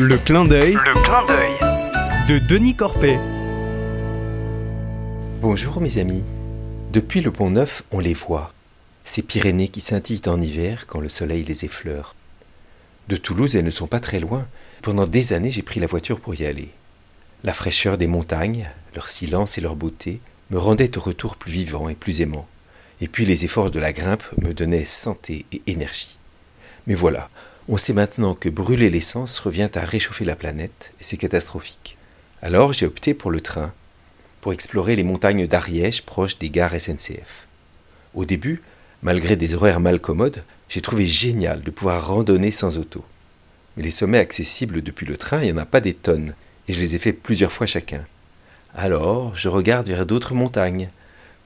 Le clin d'œil Le clin d'œil. de Denis Corpet. Bonjour mes amis. Depuis le pont Neuf, on les voit. Ces Pyrénées qui scintillent en hiver quand le soleil les effleure. De Toulouse, elles ne sont pas très loin. Pendant des années, j'ai pris la voiture pour y aller. La fraîcheur des montagnes, leur silence et leur beauté me rendaient au retour plus vivant et plus aimant. Et puis les efforts de la grimpe me donnaient santé et énergie. Mais voilà, on sait maintenant que brûler l'essence revient à réchauffer la planète, et c'est catastrophique. Alors j'ai opté pour le train, pour explorer les montagnes d'Ariège proches des gares SNCF. Au début, malgré des horaires mal commodes, j'ai trouvé génial de pouvoir randonner sans auto. Mais les sommets accessibles depuis le train, il n'y en a pas des tonnes, et je les ai fait plusieurs fois chacun. Alors, je regarde vers d'autres montagnes,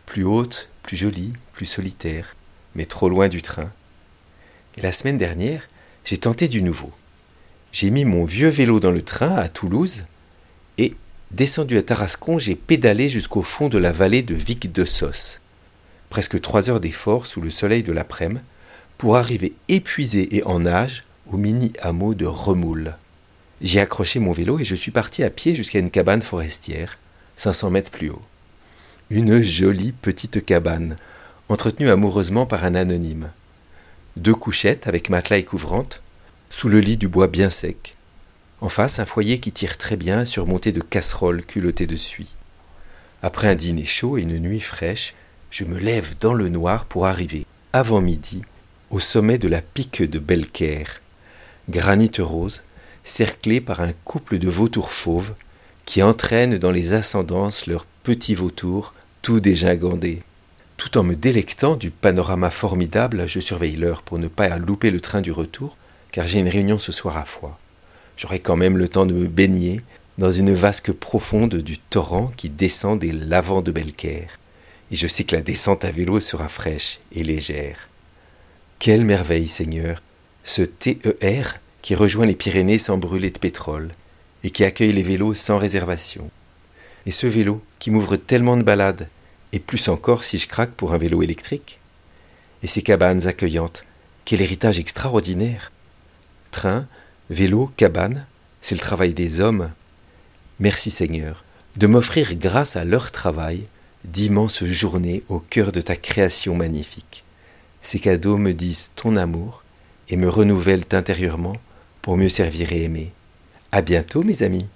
plus hautes, plus jolies, plus solitaires, mais trop loin du train. Et la semaine dernière, j'ai tenté du nouveau. J'ai mis mon vieux vélo dans le train à Toulouse et, descendu à Tarascon, j'ai pédalé jusqu'au fond de la vallée de Vic de Sos. Presque trois heures d'effort sous le soleil de l'après-midi pour arriver épuisé et en nage au mini hameau de Remoule. J'ai accroché mon vélo et je suis parti à pied jusqu'à une cabane forestière, 500 mètres plus haut. Une jolie petite cabane, entretenue amoureusement par un anonyme. Deux couchettes avec matelas et couvrante, sous le lit du bois bien sec. En face, un foyer qui tire très bien, surmonté de casseroles culottées de suie. Après un dîner chaud et une nuit fraîche, je me lève dans le noir pour arriver, avant midi, au sommet de la pique de Belcaire, granit rose, cerclé par un couple de vautours fauves qui entraînent dans les ascendances leurs petits vautours tout dégingandés. Tout en me délectant du panorama formidable, je surveille l'heure pour ne pas louper le train du retour, car j'ai une réunion ce soir à Foix. J'aurai quand même le temps de me baigner dans une vasque profonde du torrent qui descend des lavants de Belcaire. Et je sais que la descente à vélo sera fraîche et légère. Quelle merveille, Seigneur, ce TER qui rejoint les Pyrénées sans brûler de pétrole et qui accueille les vélos sans réservation. Et ce vélo qui m'ouvre tellement de balades, et plus encore si je craque pour un vélo électrique. Et ces cabanes accueillantes, quel héritage extraordinaire. Train, vélo, cabane, c'est le travail des hommes. Merci Seigneur de m'offrir grâce à leur travail d'immenses journées au cœur de ta création magnifique. Ces cadeaux me disent ton amour et me renouvellent intérieurement pour mieux servir et aimer. À bientôt, mes amis.